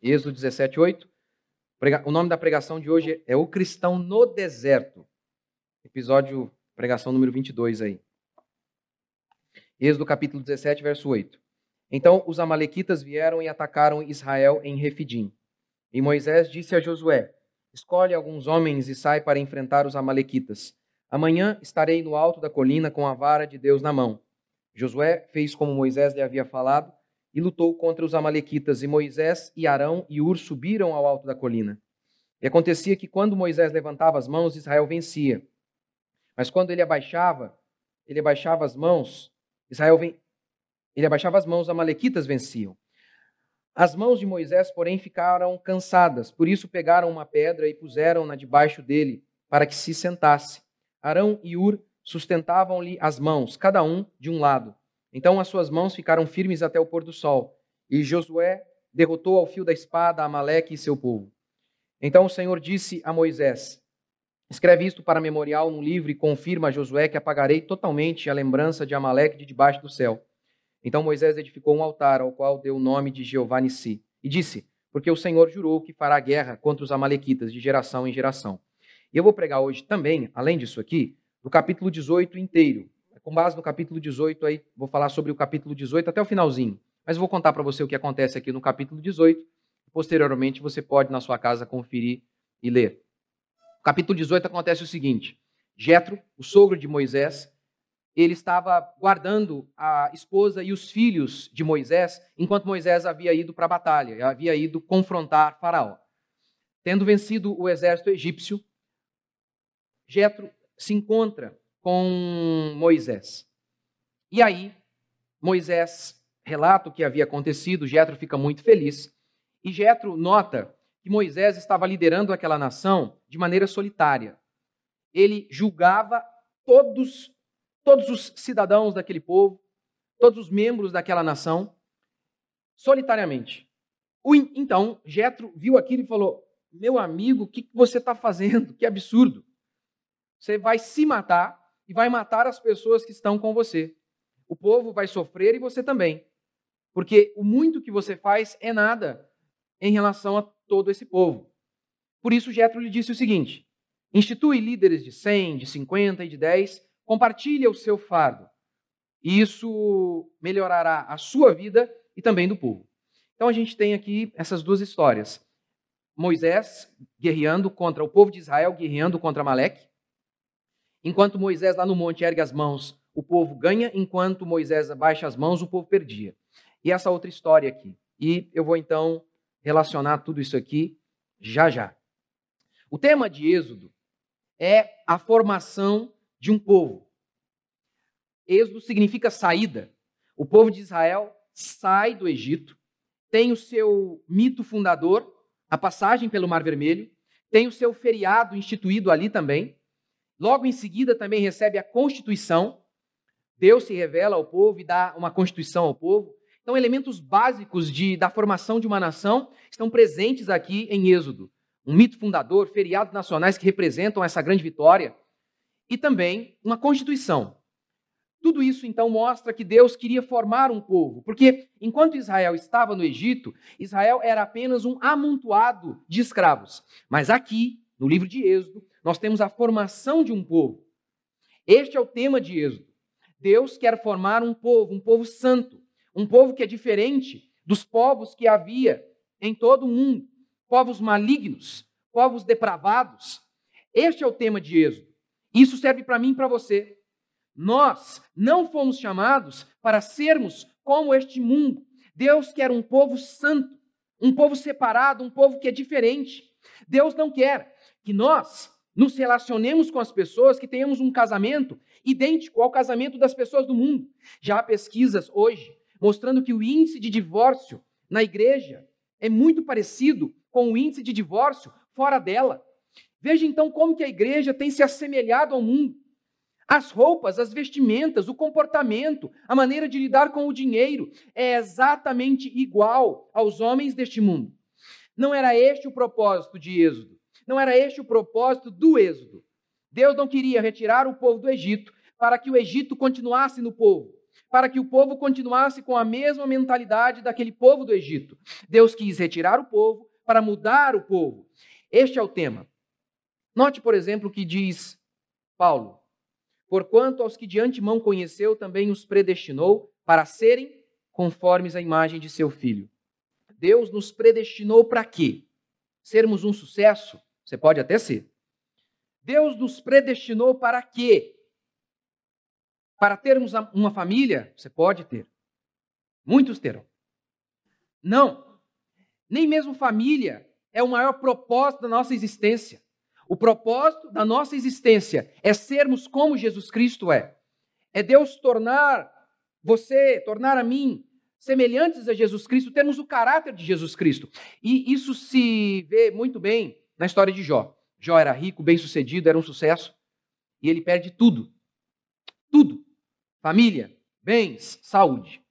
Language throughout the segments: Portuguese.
Êxodo 17, 8. O nome da pregação de hoje é O Cristão no Deserto. Episódio, pregação número 22 aí. Êxodo capítulo 17, verso 8. Então os amalequitas vieram e atacaram Israel em Refidim. E Moisés disse a Josué: Escolhe alguns homens e sai para enfrentar os amalequitas. Amanhã estarei no alto da colina com a vara de Deus na mão. Josué fez como Moisés lhe havia falado e lutou contra os amalequitas, e Moisés e Arão e Ur subiram ao alto da colina. E acontecia que quando Moisés levantava as mãos, Israel vencia. Mas quando ele abaixava, ele abaixava as mãos, Israel ven... ele abaixava as mãos, os amalequitas venciam. As mãos de Moisés, porém, ficaram cansadas, por isso pegaram uma pedra e puseram-na debaixo dele, para que se sentasse. Arão e Ur sustentavam-lhe as mãos, cada um de um lado. Então as suas mãos ficaram firmes até o pôr do sol. E Josué derrotou ao fio da espada Amaleque e seu povo. Então o Senhor disse a Moisés: Escreve isto para memorial num livro e confirma a Josué que apagarei totalmente a lembrança de Amaleque de debaixo do céu. Então Moisés edificou um altar ao qual deu o nome de Jeová Nissi. E disse: Porque o Senhor jurou que fará guerra contra os amalequitas de geração em geração. E eu vou pregar hoje também, além disso aqui, do capítulo 18 inteiro. Com base no capítulo 18, aí vou falar sobre o capítulo 18 até o finalzinho. Mas vou contar para você o que acontece aqui no capítulo 18. Posteriormente, você pode, na sua casa, conferir e ler. No capítulo 18 acontece o seguinte: Jetro, o sogro de Moisés, ele estava guardando a esposa e os filhos de Moisés, enquanto Moisés havia ido para a batalha, havia ido confrontar Faraó. Tendo vencido o exército egípcio, Jetro se encontra com Moisés. E aí, Moisés relata o que havia acontecido, Jetro fica muito feliz, e Jetro nota que Moisés estava liderando aquela nação de maneira solitária. Ele julgava todos todos os cidadãos daquele povo, todos os membros daquela nação solitariamente. Então, Jetro viu aquilo e falou: "Meu amigo, o que você está fazendo? Que absurdo! Você vai se matar e vai matar as pessoas que estão com você. O povo vai sofrer e você também. Porque o muito que você faz é nada em relação a todo esse povo. Por isso, Jetro lhe disse o seguinte: institui líderes de 100, de 50 e de 10, compartilha o seu fardo. E isso melhorará a sua vida e também do povo. Então a gente tem aqui essas duas histórias. Moisés guerreando contra o povo de Israel, guerreando contra Maleque, Enquanto Moisés lá no monte ergue as mãos, o povo ganha, enquanto Moisés abaixa as mãos, o povo perdia. E essa outra história aqui. E eu vou então relacionar tudo isso aqui já já. O tema de Êxodo é a formação de um povo. Êxodo significa saída. O povo de Israel sai do Egito, tem o seu mito fundador, a passagem pelo Mar Vermelho, tem o seu feriado instituído ali também, Logo em seguida também recebe a Constituição. Deus se revela ao povo e dá uma Constituição ao povo. Então, elementos básicos de, da formação de uma nação estão presentes aqui em Êxodo. Um mito fundador, feriados nacionais que representam essa grande vitória e também uma Constituição. Tudo isso então mostra que Deus queria formar um povo, porque enquanto Israel estava no Egito, Israel era apenas um amontoado de escravos. Mas aqui, no livro de Êxodo, nós temos a formação de um povo. Este é o tema de Êxodo. Deus quer formar um povo, um povo santo, um povo que é diferente dos povos que havia em todo o mundo, povos malignos, povos depravados. Este é o tema de Êxodo. Isso serve para mim e para você. Nós não fomos chamados para sermos como este mundo. Deus quer um povo santo, um povo separado, um povo que é diferente. Deus não quer que nós nos relacionemos com as pessoas, que tenhamos um casamento idêntico ao casamento das pessoas do mundo. Já há pesquisas hoje mostrando que o índice de divórcio na igreja é muito parecido com o índice de divórcio fora dela. Veja então como que a igreja tem se assemelhado ao mundo. As roupas, as vestimentas, o comportamento, a maneira de lidar com o dinheiro é exatamente igual aos homens deste mundo. Não era este o propósito de Êxodo. Não era este o propósito do Êxodo. Deus não queria retirar o povo do Egito para que o Egito continuasse no povo. para que o povo continuasse com a mesma mentalidade daquele povo do Egito. Deus quis retirar o povo para mudar o povo. Este é o tema. Note, por exemplo, o que diz Paulo: Porquanto aos que de antemão conheceu, também os predestinou para serem conformes à imagem de seu filho. Deus nos predestinou para quê? Sermos um sucesso? Você pode até ser. Deus nos predestinou para quê? Para termos uma família? Você pode ter. Muitos terão. Não. Nem mesmo família é o maior propósito da nossa existência. O propósito da nossa existência é sermos como Jesus Cristo é. É Deus tornar você, tornar a mim semelhantes a Jesus Cristo, termos o caráter de Jesus Cristo. E isso se vê muito bem na história de Jó. Jó era rico, bem-sucedido, era um sucesso, e ele perde tudo. Tudo. Família, bens, saúde.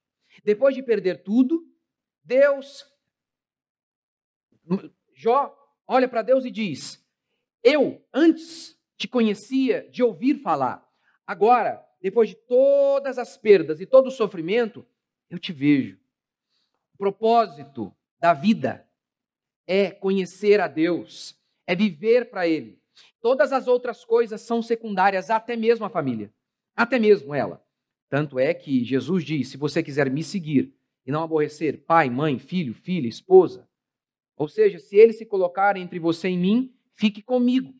Depois de perder tudo, Deus Jó olha para Deus e diz: eu antes te conhecia de ouvir falar. Agora, depois de todas as perdas e todo o sofrimento, eu te vejo. O propósito da vida é conhecer a Deus, é viver para Ele. Todas as outras coisas são secundárias, até mesmo a família, até mesmo ela. Tanto é que Jesus diz: se você quiser me seguir e não aborrecer pai, mãe, filho, filha, esposa, ou seja, se eles se colocarem entre você e mim, fique comigo.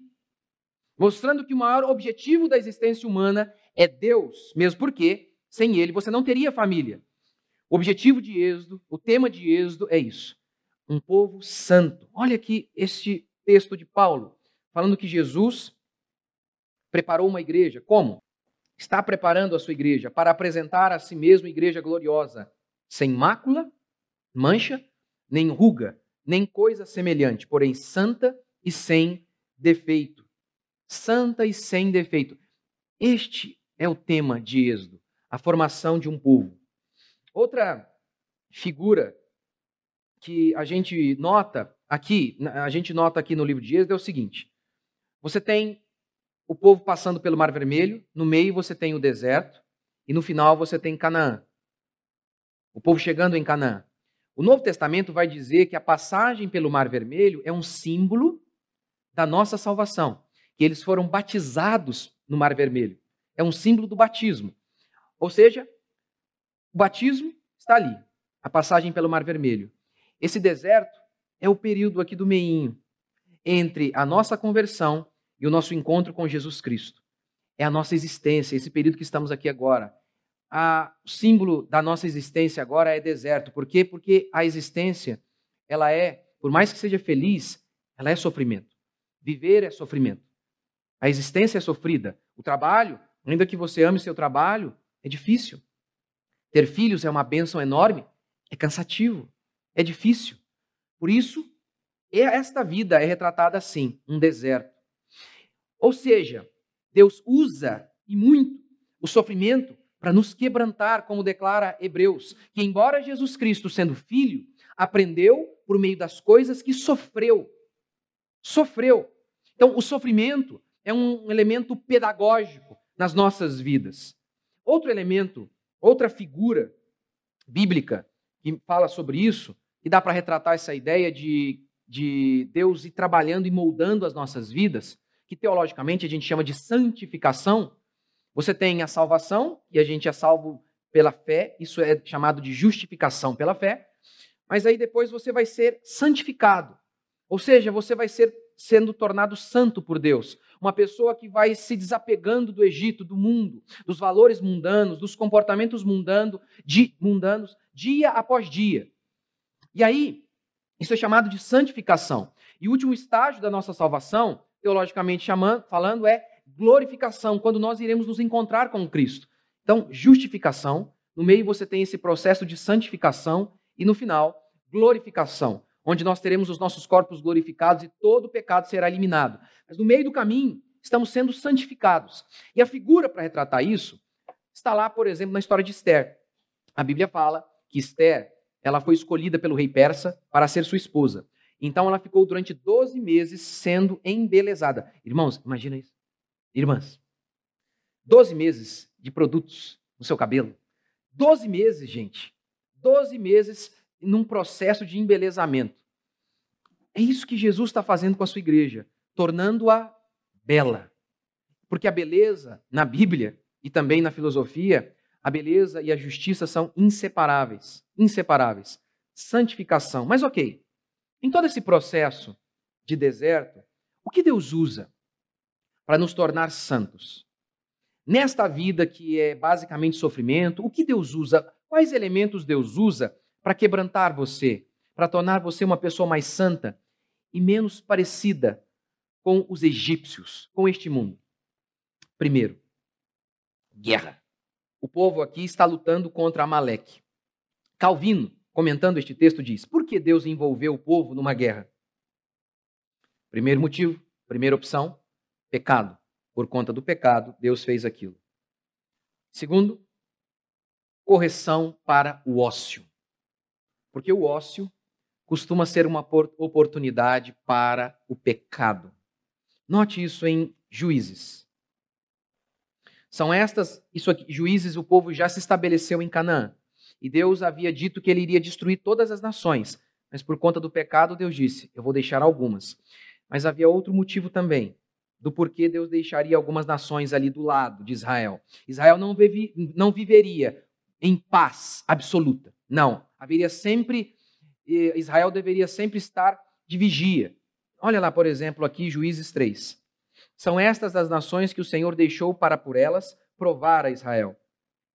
Mostrando que o maior objetivo da existência humana é Deus, mesmo porque sem ele você não teria família. O objetivo de Êxodo, o tema de Êxodo é isso: um povo santo. Olha aqui este texto de Paulo, falando que Jesus preparou uma igreja. Como? Está preparando a sua igreja para apresentar a si mesmo igreja gloriosa, sem mácula, mancha, nem ruga, nem coisa semelhante, porém santa e sem defeito. Santa e sem defeito. Este é o tema de Êxodo, a formação de um povo. Outra figura que a gente nota aqui, a gente nota aqui no livro de Êxodo é o seguinte: você tem o povo passando pelo Mar Vermelho, no meio você tem o deserto e no final você tem Canaã. O povo chegando em Canaã. O Novo Testamento vai dizer que a passagem pelo Mar Vermelho é um símbolo da nossa salvação, que eles foram batizados no Mar Vermelho. É um símbolo do batismo. Ou seja, o batismo está ali, a passagem pelo Mar Vermelho. Esse deserto é o período aqui do meinho entre a nossa conversão e o nosso encontro com Jesus Cristo. É a nossa existência, esse período que estamos aqui agora. A, o símbolo da nossa existência agora é deserto. Por quê? Porque a existência, ela é, por mais que seja feliz, ela é sofrimento. Viver é sofrimento. A existência é sofrida. O trabalho, ainda que você ame seu trabalho, é difícil. Ter filhos é uma bênção enorme, é cansativo, é difícil. Por isso, esta vida é retratada assim, um deserto. Ou seja, Deus usa e muito o sofrimento para nos quebrantar, como declara Hebreus, que embora Jesus Cristo, sendo filho, aprendeu por meio das coisas que sofreu. Sofreu. Então, o sofrimento é um elemento pedagógico nas nossas vidas. Outro elemento, outra figura bíblica que fala sobre isso, e dá para retratar essa ideia de, de Deus ir trabalhando e moldando as nossas vidas, que teologicamente a gente chama de santificação. Você tem a salvação, e a gente é salvo pela fé, isso é chamado de justificação pela fé, mas aí depois você vai ser santificado. Ou seja, você vai ser sendo tornado santo por Deus. Uma pessoa que vai se desapegando do Egito, do mundo, dos valores mundanos, dos comportamentos mundano, di, mundanos, dia após dia. E aí, isso é chamado de santificação. E o último estágio da nossa salvação, teologicamente chamando, falando, é glorificação, quando nós iremos nos encontrar com Cristo. Então, justificação, no meio você tem esse processo de santificação e no final, glorificação onde nós teremos os nossos corpos glorificados e todo o pecado será eliminado. Mas no meio do caminho, estamos sendo santificados. E a figura para retratar isso está lá, por exemplo, na história de Esther. A Bíblia fala que Esther, ela foi escolhida pelo rei persa para ser sua esposa. Então ela ficou durante 12 meses sendo embelezada. Irmãos, imagina isso. Irmãs, 12 meses de produtos no seu cabelo, Doze meses, gente. Doze meses num processo de embelezamento. É isso que Jesus está fazendo com a sua igreja, tornando-a bela. Porque a beleza, na Bíblia e também na filosofia, a beleza e a justiça são inseparáveis. Inseparáveis. Santificação. Mas ok, em todo esse processo de deserto, o que Deus usa para nos tornar santos? Nesta vida que é basicamente sofrimento, o que Deus usa? Quais elementos Deus usa para quebrantar você, para tornar você uma pessoa mais santa e menos parecida com os egípcios, com este mundo? Primeiro, guerra. O povo aqui está lutando contra Amaleque. Calvino, comentando este texto, diz: Por que Deus envolveu o povo numa guerra? Primeiro motivo, primeira opção, pecado. Por conta do pecado, Deus fez aquilo. Segundo, correção para o ócio. Porque o ócio costuma ser uma oportunidade para o pecado. Note isso em Juízes. São estas, isso aqui, Juízes, o povo já se estabeleceu em Canaã. E Deus havia dito que ele iria destruir todas as nações. Mas por conta do pecado, Deus disse: Eu vou deixar algumas. Mas havia outro motivo também do porquê Deus deixaria algumas nações ali do lado de Israel. Israel não, não viveria em paz absoluta. Não. Haveria sempre, Israel deveria sempre estar de vigia. Olha lá, por exemplo, aqui Juízes 3. São estas as nações que o Senhor deixou para por elas provar a Israel.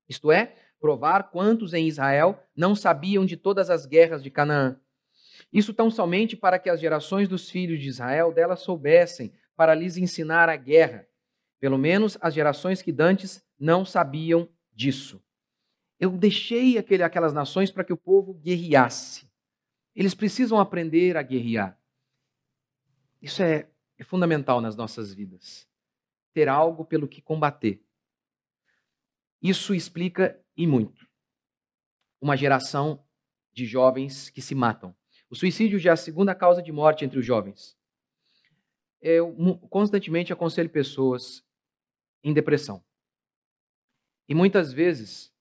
Isto é, provar quantos em Israel não sabiam de todas as guerras de Canaã isso tão somente para que as gerações dos filhos de Israel dela soubessem, para lhes ensinar a guerra. Pelo menos as gerações que dantes não sabiam disso. Eu deixei aquele, aquelas nações para que o povo guerreasse. Eles precisam aprender a guerrear. Isso é, é fundamental nas nossas vidas. Ter algo pelo que combater. Isso explica e muito uma geração de jovens que se matam. O suicídio já é a segunda causa de morte entre os jovens. Eu constantemente aconselho pessoas em depressão. E muitas vezes,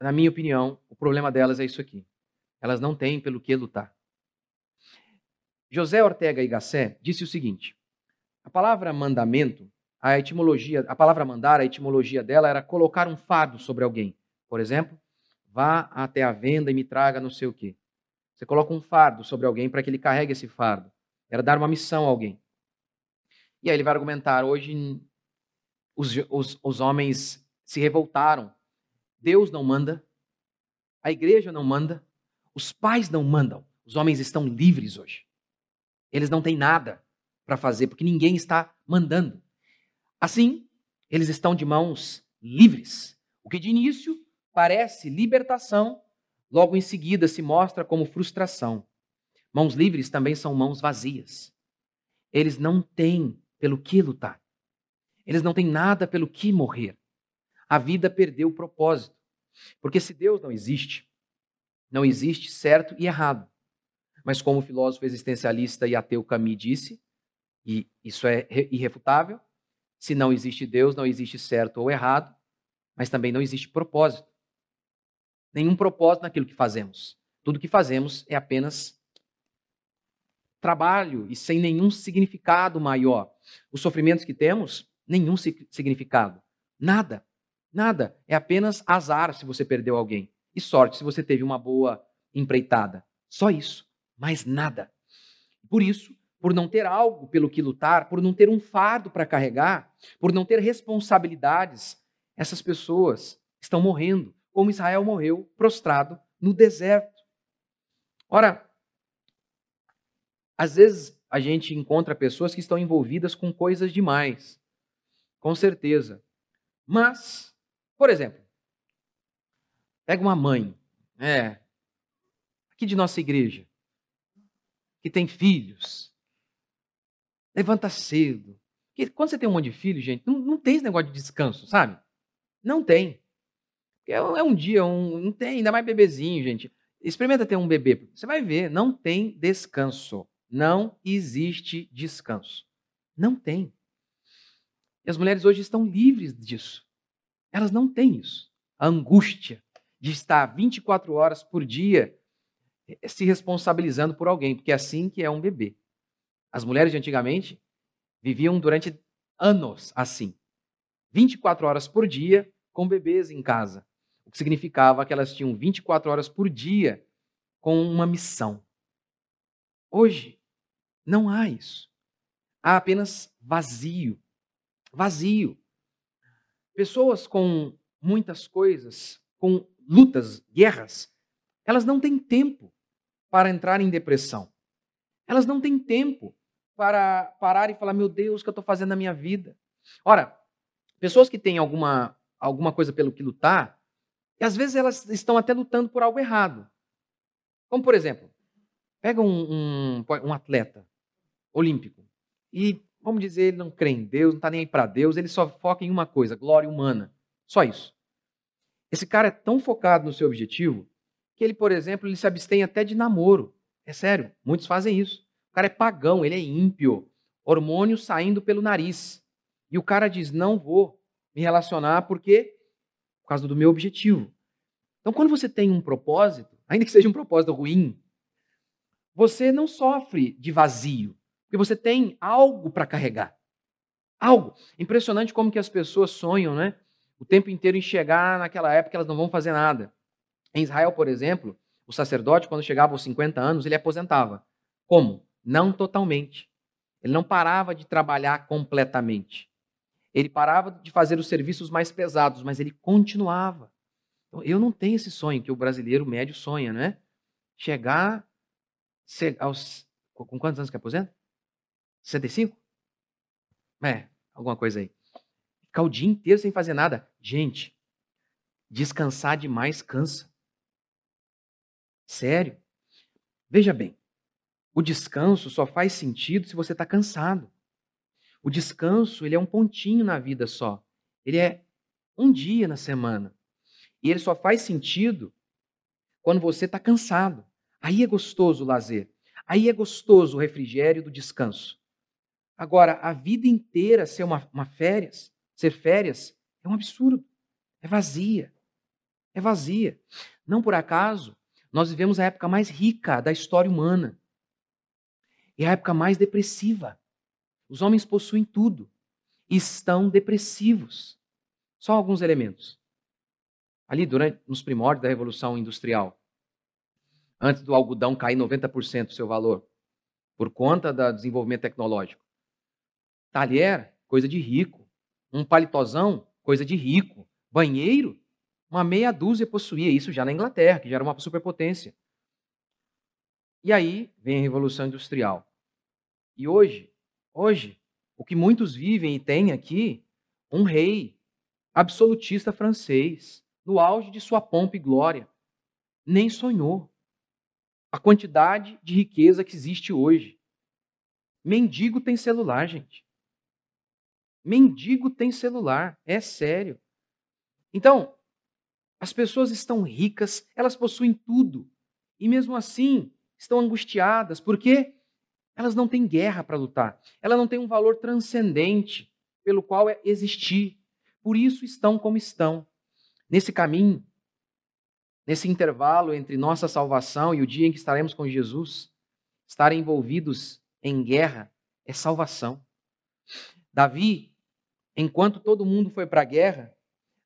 na minha opinião, o problema delas é isso aqui. Elas não têm pelo que lutar. José Ortega y Gasset disse o seguinte: a palavra mandamento, a etimologia, a palavra mandar, a etimologia dela era colocar um fardo sobre alguém. Por exemplo, vá até a venda e me traga não sei o quê. Você coloca um fardo sobre alguém para que ele carregue esse fardo. Era dar uma missão a alguém. E aí ele vai argumentar: hoje os, os, os homens se revoltaram. Deus não manda, a igreja não manda, os pais não mandam. Os homens estão livres hoje. Eles não têm nada para fazer, porque ninguém está mandando. Assim, eles estão de mãos livres. O que de início parece libertação, logo em seguida se mostra como frustração. Mãos livres também são mãos vazias. Eles não têm pelo que lutar. Eles não têm nada pelo que morrer. A vida perdeu o propósito. Porque se Deus não existe, não existe certo e errado. Mas como o filósofo existencialista e ateu Camus disse, e isso é irrefutável, se não existe Deus, não existe certo ou errado, mas também não existe propósito nenhum propósito naquilo que fazemos. Tudo que fazemos é apenas trabalho e sem nenhum significado maior. Os sofrimentos que temos, nenhum significado. Nada. Nada. É apenas azar se você perdeu alguém. E sorte se você teve uma boa empreitada. Só isso. Mais nada. Por isso, por não ter algo pelo que lutar, por não ter um fardo para carregar, por não ter responsabilidades, essas pessoas estão morrendo como Israel morreu prostrado no deserto. Ora, às vezes a gente encontra pessoas que estão envolvidas com coisas demais, com certeza. Mas, por exemplo, pega uma mãe, é, aqui de nossa igreja, que tem filhos, levanta cedo. Porque quando você tem um monte de filhos, gente, não, não tem esse negócio de descanso, sabe? Não tem. É, é um dia, um, não tem, ainda mais bebezinho, gente. Experimenta ter um bebê. Você vai ver, não tem descanso. Não existe descanso. Não tem. E as mulheres hoje estão livres disso. Elas não têm isso. a angústia de estar 24 horas por dia se responsabilizando por alguém, porque é assim que é um bebê. As mulheres de antigamente viviam durante anos assim, 24 horas por dia com bebês em casa, o que significava que elas tinham 24 horas por dia com uma missão. Hoje, não há isso. Há apenas vazio. Vazio. Pessoas com muitas coisas, com lutas, guerras, elas não têm tempo para entrar em depressão. Elas não têm tempo para parar e falar: meu Deus, o que eu estou fazendo na minha vida? Ora, pessoas que têm alguma, alguma coisa pelo que lutar, e às vezes elas estão até lutando por algo errado. Como, por exemplo, pega um, um, um atleta olímpico e, vamos dizer, ele não crê em Deus, não está nem aí para Deus, ele só foca em uma coisa: glória humana. Só isso. Esse cara é tão focado no seu objetivo que ele, por exemplo, ele se abstém até de namoro. É sério, muitos fazem isso. O cara é pagão, ele é ímpio, hormônio saindo pelo nariz. E o cara diz: não vou me relacionar porque por causa do meu objetivo. Então, quando você tem um propósito, ainda que seja um propósito ruim, você não sofre de vazio, porque você tem algo para carregar. Algo. Impressionante como que as pessoas sonham, né? O tempo inteiro em chegar naquela época elas não vão fazer nada. Em Israel, por exemplo, o sacerdote, quando chegava aos 50 anos, ele aposentava. Como? Não totalmente. Ele não parava de trabalhar completamente. Ele parava de fazer os serviços mais pesados, mas ele continuava. Então, eu não tenho esse sonho que o brasileiro médio sonha, né? Chegar aos. Com quantos anos que aposenta? 65? É, alguma coisa aí. Ficar o dia inteiro sem fazer nada. Gente, descansar demais cansa. Sério. Veja bem, o descanso só faz sentido se você está cansado. O descanso, ele é um pontinho na vida só. Ele é um dia na semana. E ele só faz sentido quando você está cansado. Aí é gostoso o lazer. Aí é gostoso o refrigério do descanso. Agora, a vida inteira ser uma, uma férias, ser férias, é um absurdo. É vazia. É vazia. Não por acaso, nós vivemos a época mais rica da história humana. E a época mais depressiva. Os homens possuem tudo. Estão depressivos. Só alguns elementos. Ali, durante, nos primórdios da Revolução Industrial, antes do algodão cair 90% do seu valor, por conta do desenvolvimento tecnológico. Talher, coisa de rico. Um palitozão, coisa de rico. Banheiro, uma meia dúzia possuía isso já na Inglaterra, que já era uma superpotência. E aí vem a Revolução Industrial. E hoje, Hoje, o que muitos vivem e têm aqui, um rei absolutista francês, no auge de sua pompa e glória, nem sonhou a quantidade de riqueza que existe hoje. Mendigo tem celular, gente. Mendigo tem celular, é sério. Então, as pessoas estão ricas, elas possuem tudo, e mesmo assim estão angustiadas, por quê? Elas não têm guerra para lutar. Ela não tem um valor transcendente pelo qual é existir. Por isso estão como estão. Nesse caminho, nesse intervalo entre nossa salvação e o dia em que estaremos com Jesus, estar envolvidos em guerra é salvação. Davi, enquanto todo mundo foi para a guerra,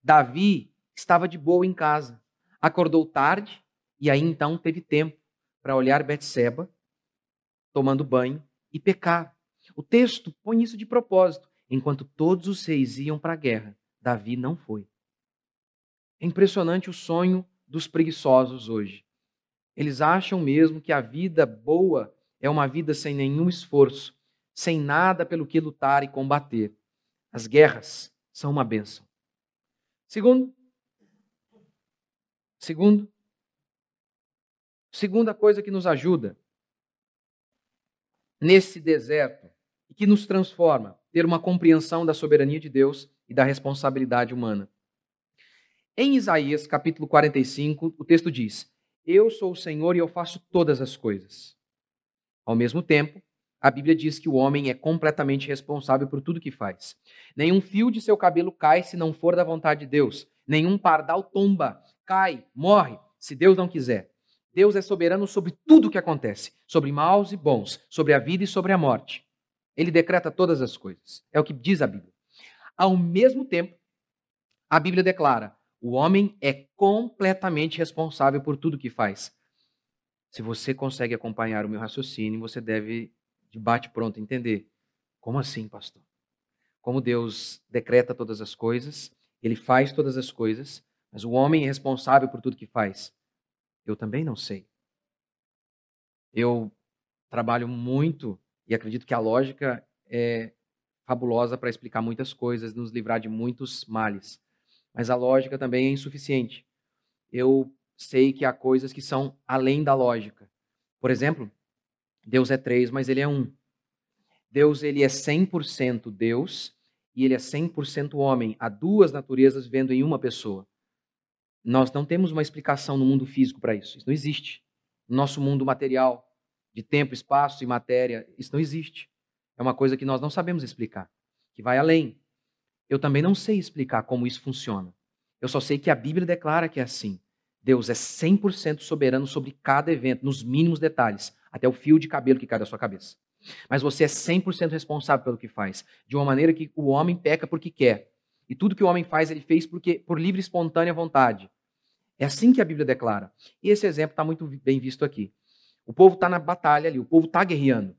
Davi estava de boa em casa. Acordou tarde e aí então teve tempo para olhar Betseba tomando banho e pecar. O texto põe isso de propósito. Enquanto todos os reis iam para a guerra, Davi não foi. É impressionante o sonho dos preguiçosos hoje. Eles acham mesmo que a vida boa é uma vida sem nenhum esforço, sem nada pelo que lutar e combater. As guerras são uma bênção. Segundo, segundo, segunda coisa que nos ajuda nesse deserto e que nos transforma, ter uma compreensão da soberania de Deus e da responsabilidade humana. Em Isaías, capítulo 45, o texto diz: Eu sou o Senhor e eu faço todas as coisas. Ao mesmo tempo, a Bíblia diz que o homem é completamente responsável por tudo que faz. Nenhum fio de seu cabelo cai se não for da vontade de Deus. Nenhum pardal tomba, cai, morre, se Deus não quiser. Deus é soberano sobre tudo o que acontece, sobre maus e bons, sobre a vida e sobre a morte. Ele decreta todas as coisas. É o que diz a Bíblia. Ao mesmo tempo, a Bíblia declara: o homem é completamente responsável por tudo que faz. Se você consegue acompanhar o meu raciocínio, você deve, de bate-pronto, entender. Como assim, pastor? Como Deus decreta todas as coisas, ele faz todas as coisas, mas o homem é responsável por tudo que faz. Eu também não sei. Eu trabalho muito e acredito que a lógica é fabulosa para explicar muitas coisas, nos livrar de muitos males. Mas a lógica também é insuficiente. Eu sei que há coisas que são além da lógica. Por exemplo, Deus é três, mas ele é um. Deus ele é 100% Deus e ele é 100% homem. Há duas naturezas vivendo em uma pessoa. Nós não temos uma explicação no mundo físico para isso. Isso não existe. No nosso mundo material, de tempo, espaço e matéria, isso não existe. É uma coisa que nós não sabemos explicar, que vai além. Eu também não sei explicar como isso funciona. Eu só sei que a Bíblia declara que é assim. Deus é 100% soberano sobre cada evento, nos mínimos detalhes, até o fio de cabelo que cai da sua cabeça. Mas você é 100% responsável pelo que faz, de uma maneira que o homem peca porque quer. E tudo que o homem faz, ele fez porque por livre e espontânea vontade. É assim que a Bíblia declara. E esse exemplo está muito bem visto aqui. O povo está na batalha ali, o povo está guerreando.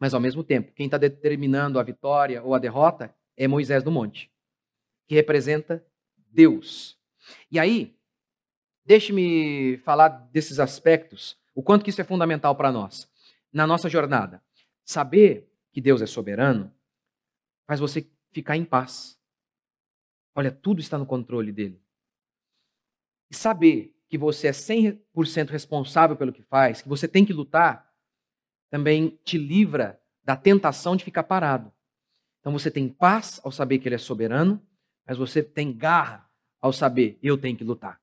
Mas ao mesmo tempo, quem está determinando a vitória ou a derrota é Moisés do monte, que representa Deus. E aí, deixe-me falar desses aspectos, o quanto que isso é fundamental para nós, na nossa jornada. Saber que Deus é soberano faz você ficar em paz. Olha, tudo está no controle dele. E saber que você é 100% responsável pelo que faz, que você tem que lutar, também te livra da tentação de ficar parado. Então você tem paz ao saber que ele é soberano, mas você tem garra ao saber eu tenho que lutar.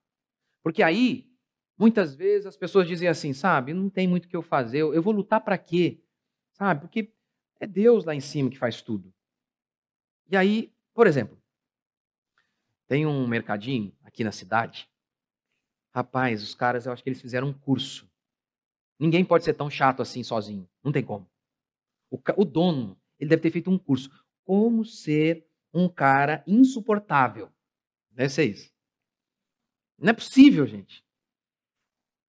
Porque aí, muitas vezes as pessoas dizem assim, sabe, não tem muito o que eu fazer, eu vou lutar para quê? Sabe? Porque é Deus lá em cima que faz tudo. E aí, por exemplo, tem um mercadinho aqui na cidade. Rapaz, os caras, eu acho que eles fizeram um curso. Ninguém pode ser tão chato assim sozinho. Não tem como. O, o dono, ele deve ter feito um curso. Como ser um cara insuportável. Deve ser isso. Não é possível, gente.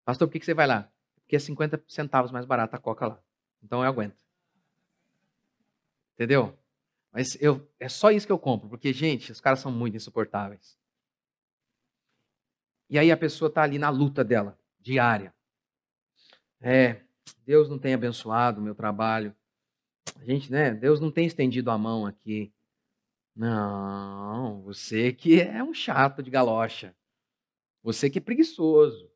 Pastor, por que você vai lá? Porque é 50 centavos mais barata a coca lá. Então eu aguento. Entendeu? Mas eu, é só isso que eu compro, porque, gente, os caras são muito insuportáveis. E aí a pessoa está ali na luta dela, diária. É, Deus não tem abençoado o meu trabalho. A gente, né? Deus não tem estendido a mão aqui. Não, você que é um chato de galocha. Você que é preguiçoso.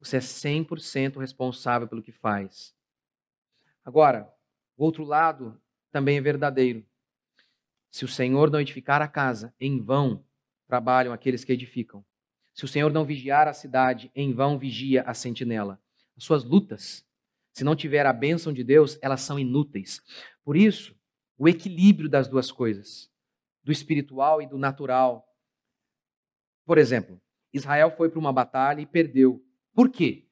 Você é 100% responsável pelo que faz. Agora, o outro lado também é verdadeiro. Se o Senhor não edificar a casa, em vão trabalham aqueles que edificam. Se o Senhor não vigiar a cidade, em vão vigia a sentinela. As suas lutas, se não tiver a bênção de Deus, elas são inúteis. Por isso, o equilíbrio das duas coisas, do espiritual e do natural. Por exemplo, Israel foi para uma batalha e perdeu. Por quê?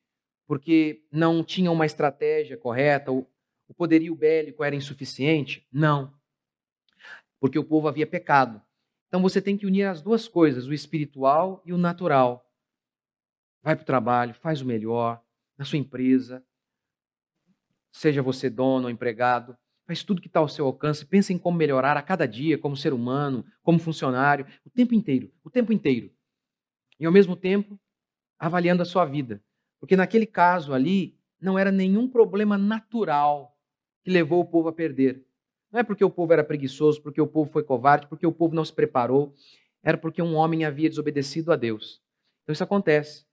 Porque não tinha uma estratégia correta, o poderio bélico era insuficiente? Não porque o povo havia pecado. Então você tem que unir as duas coisas, o espiritual e o natural. Vai para o trabalho, faz o melhor, na sua empresa, seja você dono ou empregado, faz tudo que está ao seu alcance, pensa em como melhorar a cada dia, como ser humano, como funcionário, o tempo inteiro, o tempo inteiro. E ao mesmo tempo, avaliando a sua vida. Porque naquele caso ali, não era nenhum problema natural que levou o povo a perder. Não é porque o povo era preguiçoso, porque o povo foi covarde, porque o povo não se preparou. Era porque um homem havia desobedecido a Deus. Então isso acontece.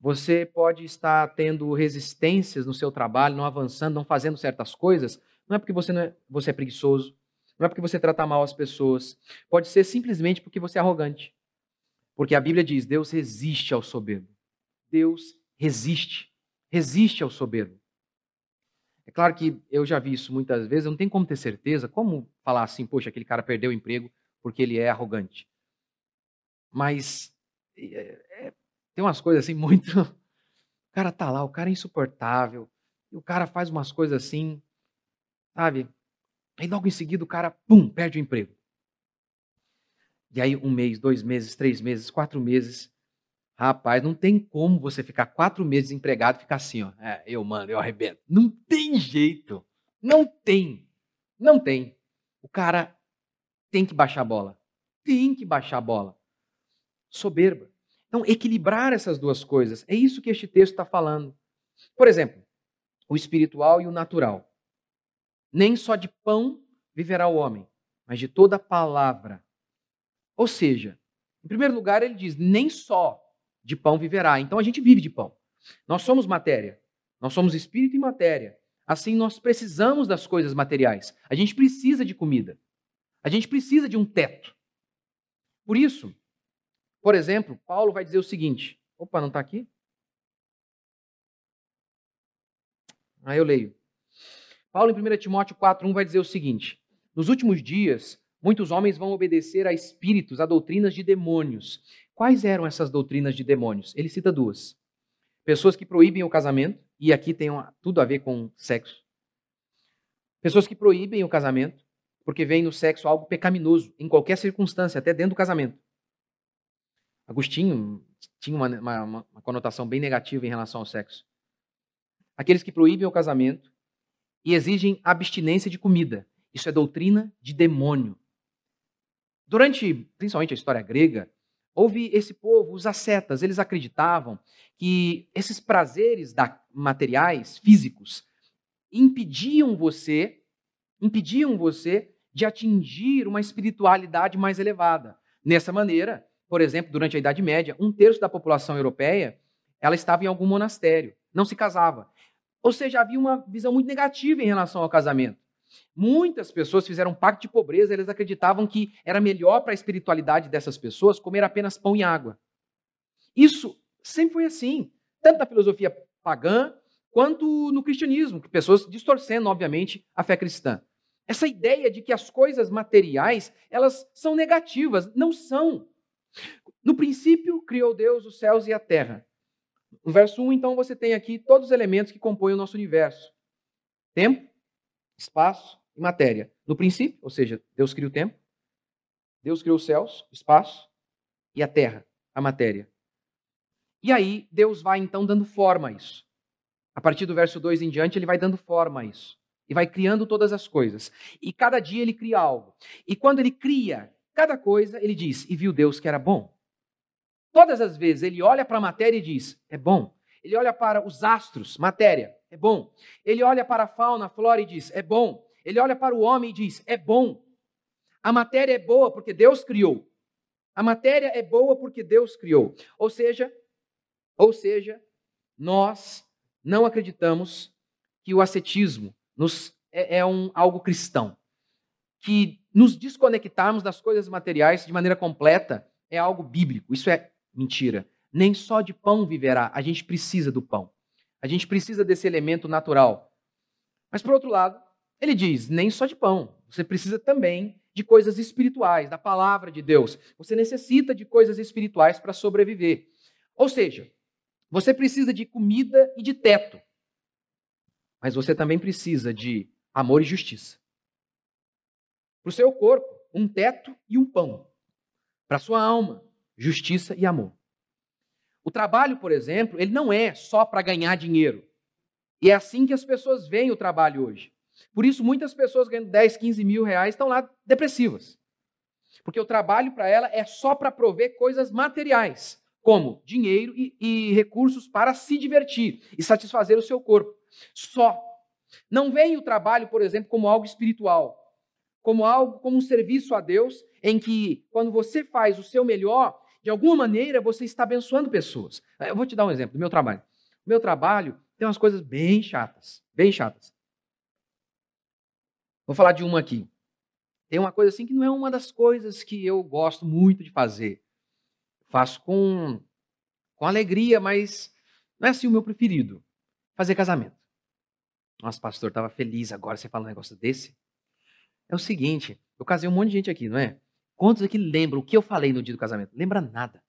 Você pode estar tendo resistências no seu trabalho, não avançando, não fazendo certas coisas. Não é porque você, é, você é preguiçoso. Não é porque você trata mal as pessoas. Pode ser simplesmente porque você é arrogante. Porque a Bíblia diz: Deus resiste ao soberbo. Deus resiste. Resiste ao soberbo. É claro que eu já vi isso muitas vezes, não tenho como ter certeza, como falar assim, poxa, aquele cara perdeu o emprego porque ele é arrogante. Mas é, é, tem umas coisas assim muito. O cara tá lá, o cara é insuportável, e o cara faz umas coisas assim, sabe? Aí logo em seguida o cara, pum, perde o emprego. E aí um mês, dois meses, três meses, quatro meses. Rapaz, não tem como você ficar quatro meses empregado e ficar assim, ó. É, eu mando, eu arrebento. Não tem jeito. Não tem. Não tem. O cara tem que baixar a bola. Tem que baixar a bola. Soberba. Então, equilibrar essas duas coisas. É isso que este texto está falando. Por exemplo, o espiritual e o natural. Nem só de pão viverá o homem, mas de toda palavra. Ou seja, em primeiro lugar, ele diz: nem só de pão viverá. Então a gente vive de pão. Nós somos matéria. Nós somos espírito e matéria. Assim nós precisamos das coisas materiais. A gente precisa de comida. A gente precisa de um teto. Por isso, por exemplo, Paulo vai dizer o seguinte: opa, não está aqui? Aí eu leio. Paulo, em 1 Timóteo 4,1, vai dizer o seguinte: Nos últimos dias, muitos homens vão obedecer a espíritos, a doutrinas de demônios. Quais eram essas doutrinas de demônios? Ele cita duas: pessoas que proíbem o casamento, e aqui tem uma, tudo a ver com sexo. Pessoas que proíbem o casamento, porque veem no sexo algo pecaminoso, em qualquer circunstância, até dentro do casamento. Agostinho tinha uma, uma, uma conotação bem negativa em relação ao sexo aqueles que proíbem o casamento e exigem abstinência de comida. Isso é doutrina de demônio. Durante, principalmente a história grega, houve esse povo, os ascetas, eles acreditavam que esses prazeres da, materiais, físicos, impediam você, impediam você de atingir uma espiritualidade mais elevada. Nessa maneira, por exemplo, durante a Idade Média, um terço da população europeia ela estava em algum monastério, não se casava. Ou seja, havia uma visão muito negativa em relação ao casamento. Muitas pessoas fizeram pacto de pobreza, eles acreditavam que era melhor para a espiritualidade dessas pessoas comer apenas pão e água. Isso sempre foi assim, tanto na filosofia pagã quanto no cristianismo, que pessoas distorcendo, obviamente, a fé cristã. Essa ideia de que as coisas materiais, elas são negativas, não são. No princípio, criou Deus os céus e a terra. No verso 1, então, você tem aqui todos os elementos que compõem o nosso universo: tempo, espaço e matéria. No princípio, ou seja, Deus criou o tempo, Deus criou os céus, espaço e a terra, a matéria. E aí, Deus vai então dando forma a isso. A partir do verso 2 em diante, ele vai dando forma a isso. E vai criando todas as coisas. E cada dia ele cria algo. E quando ele cria cada coisa, ele diz: E viu Deus que era bom. Todas as vezes ele olha para a matéria e diz: é bom. Ele olha para os astros, matéria, é bom. Ele olha para a fauna, a flora e diz: é bom. Ele olha para o homem e diz: é bom. A matéria é boa porque Deus criou. A matéria é boa porque Deus criou. Ou seja, ou seja, nós não acreditamos que o ascetismo nos, é, é um, algo cristão. Que nos desconectarmos das coisas materiais de maneira completa é algo bíblico. Isso é Mentira. Nem só de pão viverá. A gente precisa do pão. A gente precisa desse elemento natural. Mas, por outro lado, ele diz: nem só de pão. Você precisa também de coisas espirituais, da palavra de Deus. Você necessita de coisas espirituais para sobreviver. Ou seja, você precisa de comida e de teto. Mas você também precisa de amor e justiça. Para o seu corpo, um teto e um pão. Para a sua alma, justiça e amor. O trabalho, por exemplo, ele não é só para ganhar dinheiro. E é assim que as pessoas veem o trabalho hoje. Por isso, muitas pessoas ganhando 10, 15 mil reais estão lá depressivas. Porque o trabalho para ela é só para prover coisas materiais, como dinheiro e, e, recursos para se divertir e satisfazer o seu corpo. Só. Não vem o trabalho, por exemplo, como algo espiritual, como algo, como um serviço a Deus, em que quando você faz o seu melhor, de alguma maneira você está abençoando pessoas. Eu vou te dar um exemplo do meu trabalho. O meu trabalho tem umas coisas bem chatas, bem chatas. Vou falar de uma aqui. Tem uma coisa assim que não é uma das coisas que eu gosto muito de fazer. Faço com, com alegria, mas não é assim o meu preferido. Fazer casamento. Nossa, pastor, estava feliz agora você fala um negócio desse. É o seguinte, eu casei um monte de gente aqui, não é? Quantos aqui lembram o que eu falei no dia do casamento? Lembra nada.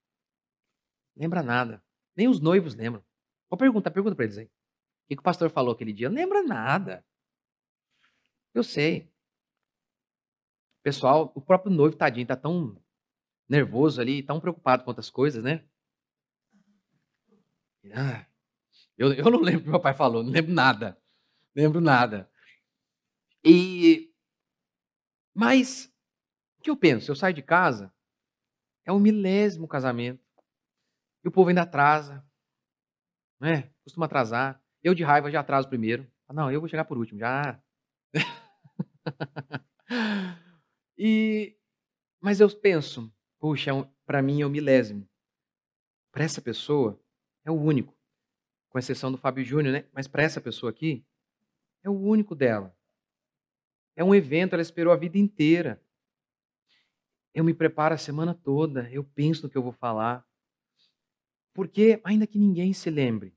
Lembra nada. Nem os noivos lembram. Vou perguntar, pergunta para eles aí. O que, o pastor falou aquele dia? Lembra nada. Eu sei. Pessoal, o próprio noivo, tadinho, tá tão nervoso ali, tão preocupado com outras coisas, né? Ah, eu, eu não lembro o que meu pai falou, não lembro nada. Lembro nada. E mas que eu penso? Eu saio de casa, é o milésimo casamento. E o povo ainda atrasa. Né? Costuma atrasar. Eu de raiva já atraso primeiro. Ah, não, eu vou chegar por último, já. e mas eu penso, puxa, é para mim é o milésimo. Para essa pessoa é o único. Com exceção do Fábio Júnior, né? Mas para essa pessoa aqui é o único dela. É um evento, ela esperou a vida inteira. Eu me preparo a semana toda, eu penso no que eu vou falar. Porque, ainda que ninguém se lembre,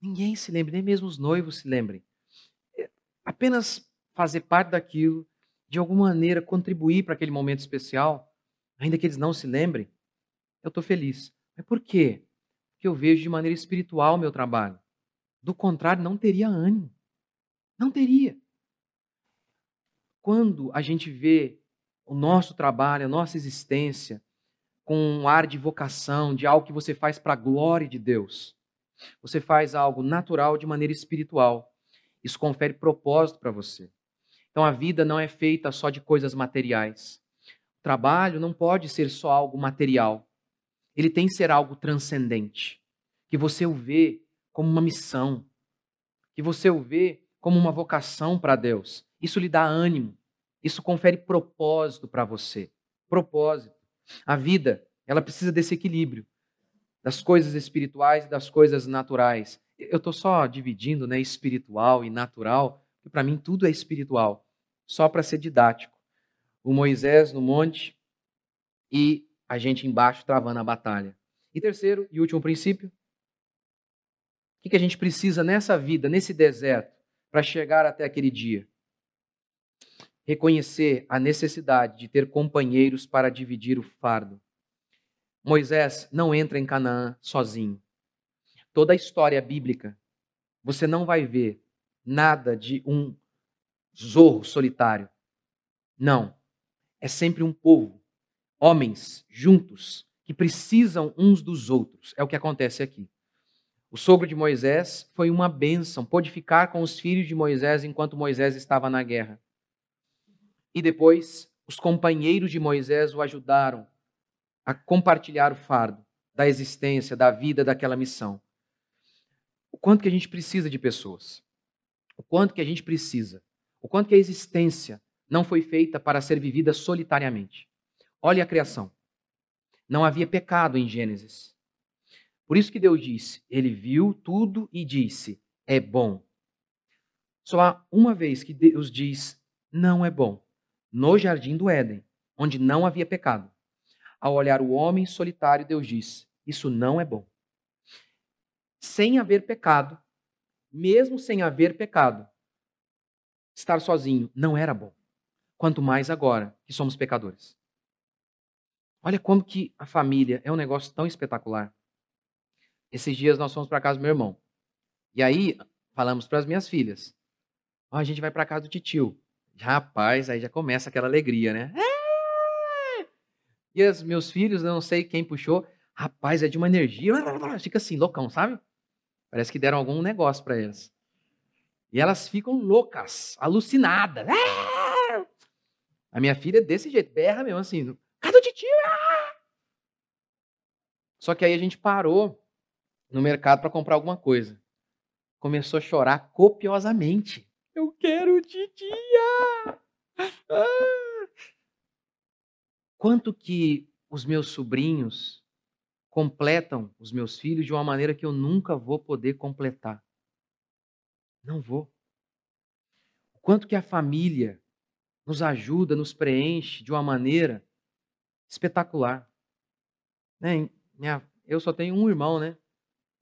ninguém se lembre, nem mesmo os noivos se lembrem, é apenas fazer parte daquilo, de alguma maneira contribuir para aquele momento especial, ainda que eles não se lembrem, eu estou feliz. Mas por quê? Porque eu vejo de maneira espiritual o meu trabalho. Do contrário, não teria ânimo. Não teria quando a gente vê o nosso trabalho, a nossa existência, com um ar de vocação, de algo que você faz para a glória de Deus, você faz algo natural de maneira espiritual. Isso confere propósito para você. Então a vida não é feita só de coisas materiais. O trabalho não pode ser só algo material. Ele tem que ser algo transcendente, que você o vê como uma missão, que você o vê como uma vocação para Deus. Isso lhe dá ânimo, isso confere propósito para você. Propósito. A vida, ela precisa desse equilíbrio das coisas espirituais e das coisas naturais. Eu estou só dividindo né, espiritual e natural, porque para mim tudo é espiritual, só para ser didático. O Moisés no monte e a gente embaixo travando a batalha. E terceiro e último princípio, o que a gente precisa nessa vida, nesse deserto, para chegar até aquele dia? Reconhecer a necessidade de ter companheiros para dividir o fardo. Moisés não entra em Canaã sozinho. Toda a história bíblica, você não vai ver nada de um zorro solitário. Não. É sempre um povo, homens juntos, que precisam uns dos outros. É o que acontece aqui. O sogro de Moisés foi uma bênção, pôde ficar com os filhos de Moisés enquanto Moisés estava na guerra. E depois, os companheiros de Moisés o ajudaram a compartilhar o fardo da existência, da vida daquela missão. O quanto que a gente precisa de pessoas. O quanto que a gente precisa. O quanto que a existência não foi feita para ser vivida solitariamente. Olhe a criação. Não havia pecado em Gênesis. Por isso que Deus disse: Ele viu tudo e disse: É bom. Só há uma vez que Deus diz: Não é bom no jardim do Éden, onde não havia pecado. Ao olhar o homem solitário, Deus disse: Isso não é bom. Sem haver pecado, mesmo sem haver pecado, estar sozinho não era bom. Quanto mais agora que somos pecadores. Olha como que a família é um negócio tão espetacular. Esses dias nós fomos para casa do meu irmão. E aí falamos para as minhas filhas: oh, a gente vai para casa do titio. Rapaz, aí já começa aquela alegria, né? É! E os meus filhos, não sei quem puxou, rapaz, é de uma energia, fica assim, loucão, sabe? Parece que deram algum negócio para elas. E elas ficam loucas, alucinadas. É! A minha filha é desse jeito, berra mesmo assim, cadê o titio? Ah! Só que aí a gente parou no mercado para comprar alguma coisa. Começou a chorar copiosamente. Eu quero titia! Ah! Quanto que os meus sobrinhos completam os meus filhos de uma maneira que eu nunca vou poder completar. Não vou. Quanto que a família nos ajuda, nos preenche de uma maneira espetacular. Né? Eu só tenho um irmão, né?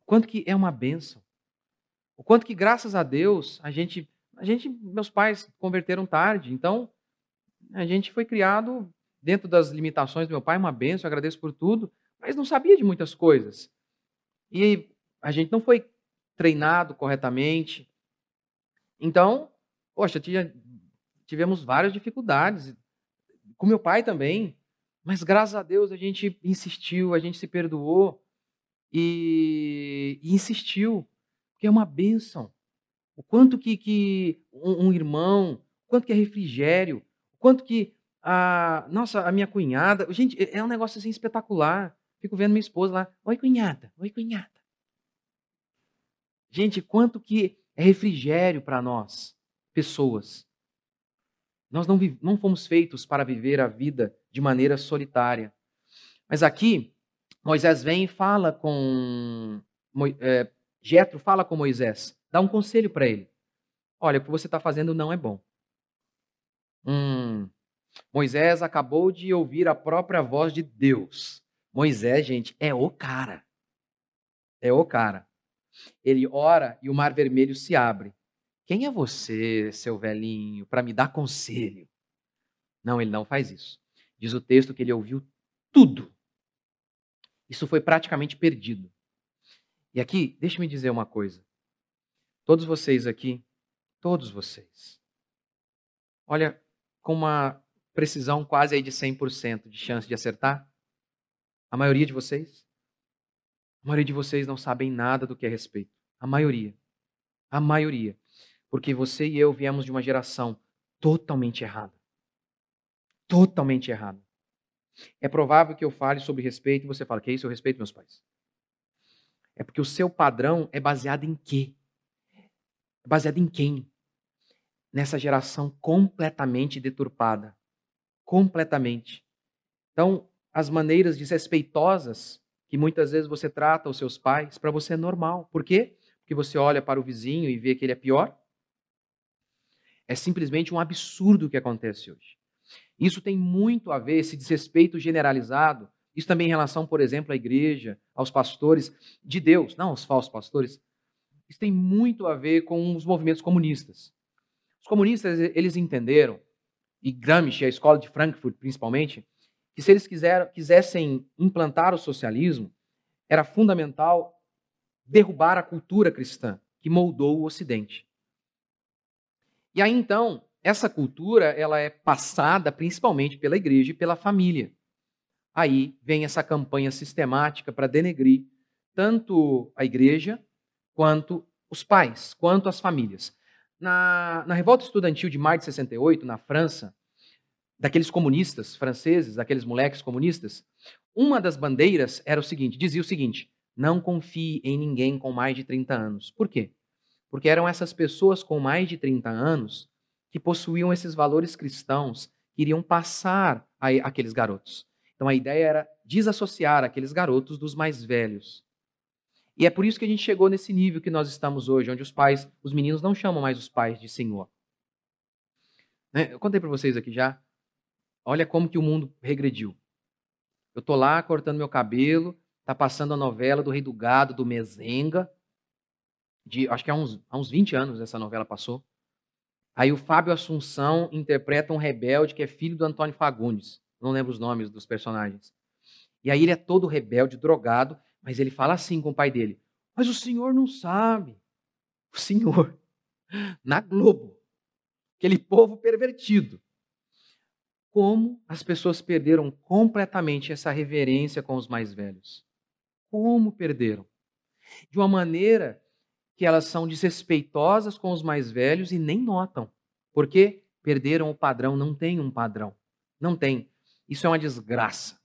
Quanto que é uma benção. O quanto que, graças a Deus, a gente a gente, meus pais converteram tarde, então a gente foi criado dentro das limitações do meu pai, uma benção, agradeço por tudo, mas não sabia de muitas coisas. E a gente não foi treinado corretamente. Então, poxa, tinha, tivemos várias dificuldades. Com meu pai também. Mas graças a Deus a gente insistiu, a gente se perdoou e, e insistiu. Porque é uma bênção. O quanto que, que um, um irmão, o quanto que é refrigério, o quanto que a nossa, a minha cunhada, gente, é, é um negócio assim espetacular. Fico vendo minha esposa lá, oi cunhada, oi cunhada. Gente, quanto que é refrigério para nós, pessoas. Nós não, não fomos feitos para viver a vida de maneira solitária. Mas aqui, Moisés vem e fala com. É, fala com Moisés, dá um conselho para ele. Olha, o que você está fazendo não é bom. Hum, Moisés acabou de ouvir a própria voz de Deus. Moisés, gente, é o cara. É o cara. Ele ora e o mar vermelho se abre. Quem é você, seu velhinho, para me dar conselho? Não, ele não faz isso. Diz o texto que ele ouviu tudo. Isso foi praticamente perdido. E aqui, deixe-me dizer uma coisa. Todos vocês aqui, todos vocês, olha, com uma precisão quase aí de 100% de chance de acertar, a maioria de vocês? A maioria de vocês não sabem nada do que é respeito. A maioria. A maioria. Porque você e eu viemos de uma geração totalmente errada. Totalmente errada. É provável que eu fale sobre respeito e você fala, que é isso? Eu respeito meus pais. É porque o seu padrão é baseado em quê? Baseado em quem? Nessa geração completamente deturpada. Completamente. Então, as maneiras desrespeitosas que muitas vezes você trata os seus pais, para você é normal. Por quê? Porque você olha para o vizinho e vê que ele é pior. É simplesmente um absurdo o que acontece hoje. Isso tem muito a ver, esse desrespeito generalizado, isso também em relação, por exemplo, à igreja, aos pastores de Deus, não aos falsos pastores. Isso tem muito a ver com os movimentos comunistas. Os comunistas, eles entenderam, e Gramsci, a escola de Frankfurt principalmente, que se eles quiser, quisessem implantar o socialismo, era fundamental derrubar a cultura cristã que moldou o Ocidente. E aí então, essa cultura ela é passada principalmente pela igreja e pela família. Aí vem essa campanha sistemática para denegrir tanto a igreja quanto os pais, quanto as famílias. Na, na revolta estudantil de maio de 68, na França, daqueles comunistas franceses, daqueles moleques comunistas, uma das bandeiras era o seguinte, dizia o seguinte: não confie em ninguém com mais de 30 anos. Por quê? Porque eram essas pessoas com mais de 30 anos que possuíam esses valores cristãos que iriam passar a aqueles garotos. Então a ideia era desassociar aqueles garotos dos mais velhos. E é por isso que a gente chegou nesse nível que nós estamos hoje, onde os pais, os meninos não chamam mais os pais de senhor. Né? Eu contei para vocês aqui já Olha como que o mundo regrediu. Eu tô lá cortando meu cabelo, tá passando a novela do Rei do Gado, do Mezenga. De, acho que há uns, há uns 20 anos essa novela passou. Aí o Fábio Assunção interpreta um rebelde que é filho do Antônio Fagundes. Não lembro os nomes dos personagens. E aí ele é todo rebelde, drogado, mas ele fala assim com o pai dele: Mas o senhor não sabe. O senhor, na Globo, aquele povo pervertido, como as pessoas perderam completamente essa reverência com os mais velhos. Como perderam? De uma maneira que elas são desrespeitosas com os mais velhos e nem notam. Porque perderam o padrão, não tem um padrão. Não tem. Isso é uma desgraça.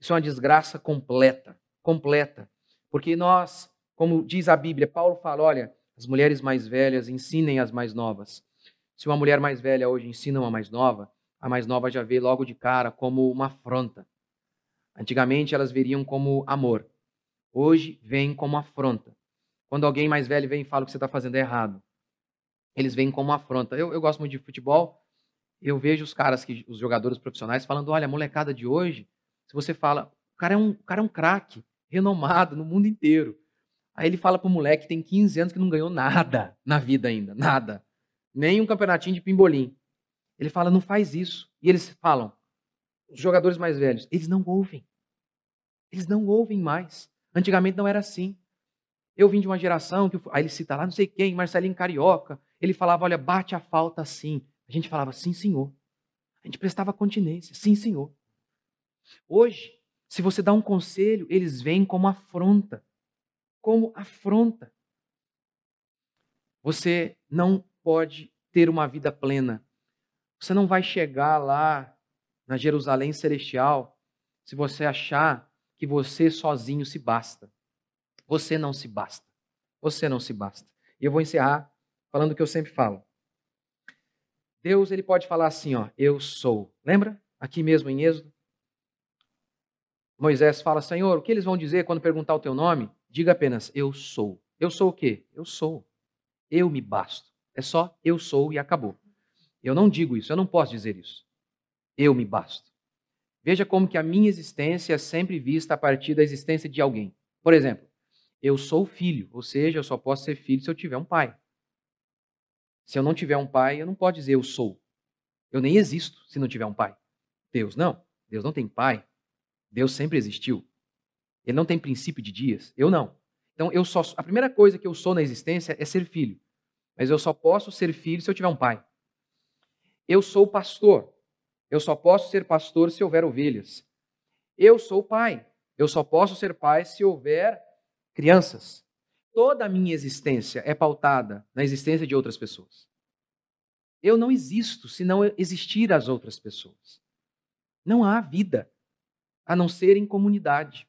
Isso é uma desgraça completa, completa. Porque nós, como diz a Bíblia, Paulo fala, olha, as mulheres mais velhas ensinem as mais novas. Se uma mulher mais velha hoje ensina uma mais nova, a mais nova já vê logo de cara como uma afronta. Antigamente elas veriam como amor. Hoje vem como afronta. Quando alguém mais velho vem e fala que você está fazendo errado, eles vêm como afronta. Eu, eu gosto muito de futebol. Eu vejo os caras, que, os jogadores profissionais, falando: olha, a molecada de hoje, se você fala, o cara é um, o cara é um craque, renomado no mundo inteiro. Aí ele fala pro moleque que tem 15 anos que não ganhou nada na vida ainda, nada. Nem um campeonatinho de pimbolim. Ele fala, não faz isso. E eles falam, os jogadores mais velhos, eles não ouvem. Eles não ouvem mais. Antigamente não era assim. Eu vim de uma geração que. Aí ele cita lá não sei quem, Marcelinho Carioca. Ele falava: olha, bate a falta sim. A gente falava: sim, senhor. A gente prestava continência: sim, senhor. Hoje, se você dá um conselho, eles vêm como afronta. Como afronta. Você não pode ter uma vida plena. Você não vai chegar lá na Jerusalém celestial se você achar que você sozinho se basta. Você não se basta. Você não se basta. E eu vou encerrar falando o que eu sempre falo. Deus, ele pode falar assim, ó, eu sou. Lembra? Aqui mesmo em Êxodo. Moisés fala, Senhor, o que eles vão dizer quando perguntar o teu nome? Diga apenas, eu sou. Eu sou o quê? Eu sou. Eu me basto. É só eu sou e acabou. Eu não digo isso, eu não posso dizer isso. Eu me basto. Veja como que a minha existência é sempre vista a partir da existência de alguém. Por exemplo, eu sou filho, ou seja, eu só posso ser filho se eu tiver um pai. Se eu não tiver um pai, eu não posso dizer eu sou. Eu nem existo se não tiver um pai. Deus não. Deus não tem pai. Deus sempre existiu. Ele não tem princípio de dias. Eu não. Então eu só a primeira coisa que eu sou na existência é ser filho. Mas eu só posso ser filho se eu tiver um pai. Eu sou pastor. Eu só posso ser pastor se houver ovelhas. Eu sou pai. Eu só posso ser pai se houver crianças. Toda a minha existência é pautada na existência de outras pessoas. Eu não existo se não existir as outras pessoas. Não há vida a não ser em comunidade.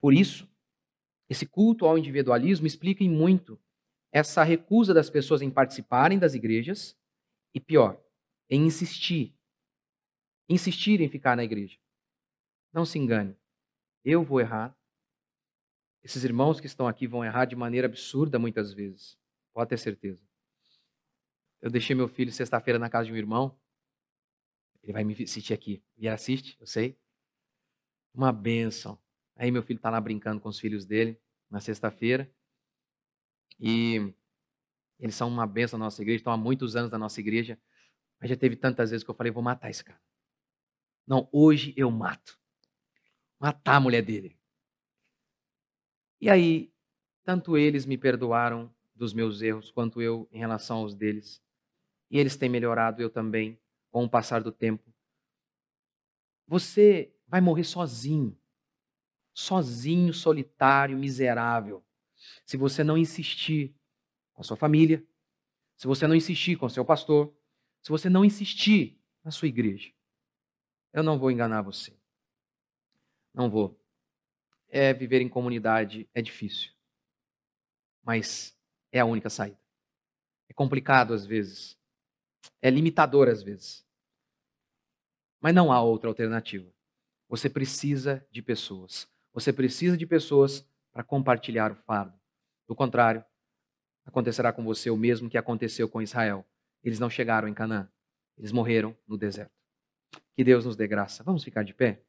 Por isso, esse culto ao individualismo explica em muito essa recusa das pessoas em participarem das igrejas e, pior, em insistir. Insistir em ficar na igreja. Não se engane. Eu vou errar, esses irmãos que estão aqui vão errar de maneira absurda muitas vezes. Pode ter certeza. Eu deixei meu filho sexta-feira na casa de um irmão. Ele vai me assistir aqui. E assiste, eu sei. Uma bênção. Aí meu filho está lá brincando com os filhos dele na sexta-feira. E eles são uma bênção na nossa igreja, estão há muitos anos na nossa igreja. Mas já teve tantas vezes que eu falei, vou matar esse cara. Não, hoje eu mato. Matar a mulher dele. E aí, tanto eles me perdoaram dos meus erros, quanto eu em relação aos deles. E eles têm melhorado, eu também, com o passar do tempo. Você vai morrer sozinho. Sozinho, solitário, miserável. Se você não insistir com a sua família, se você não insistir com o seu pastor, se você não insistir na sua igreja. Eu não vou enganar você. Não vou é viver em comunidade é difícil, mas é a única saída. É complicado às vezes, é limitador às vezes, mas não há outra alternativa. Você precisa de pessoas. Você precisa de pessoas para compartilhar o fardo. Do contrário, acontecerá com você o mesmo que aconteceu com Israel. Eles não chegaram em Canaã, eles morreram no deserto. Que Deus nos dê graça. Vamos ficar de pé?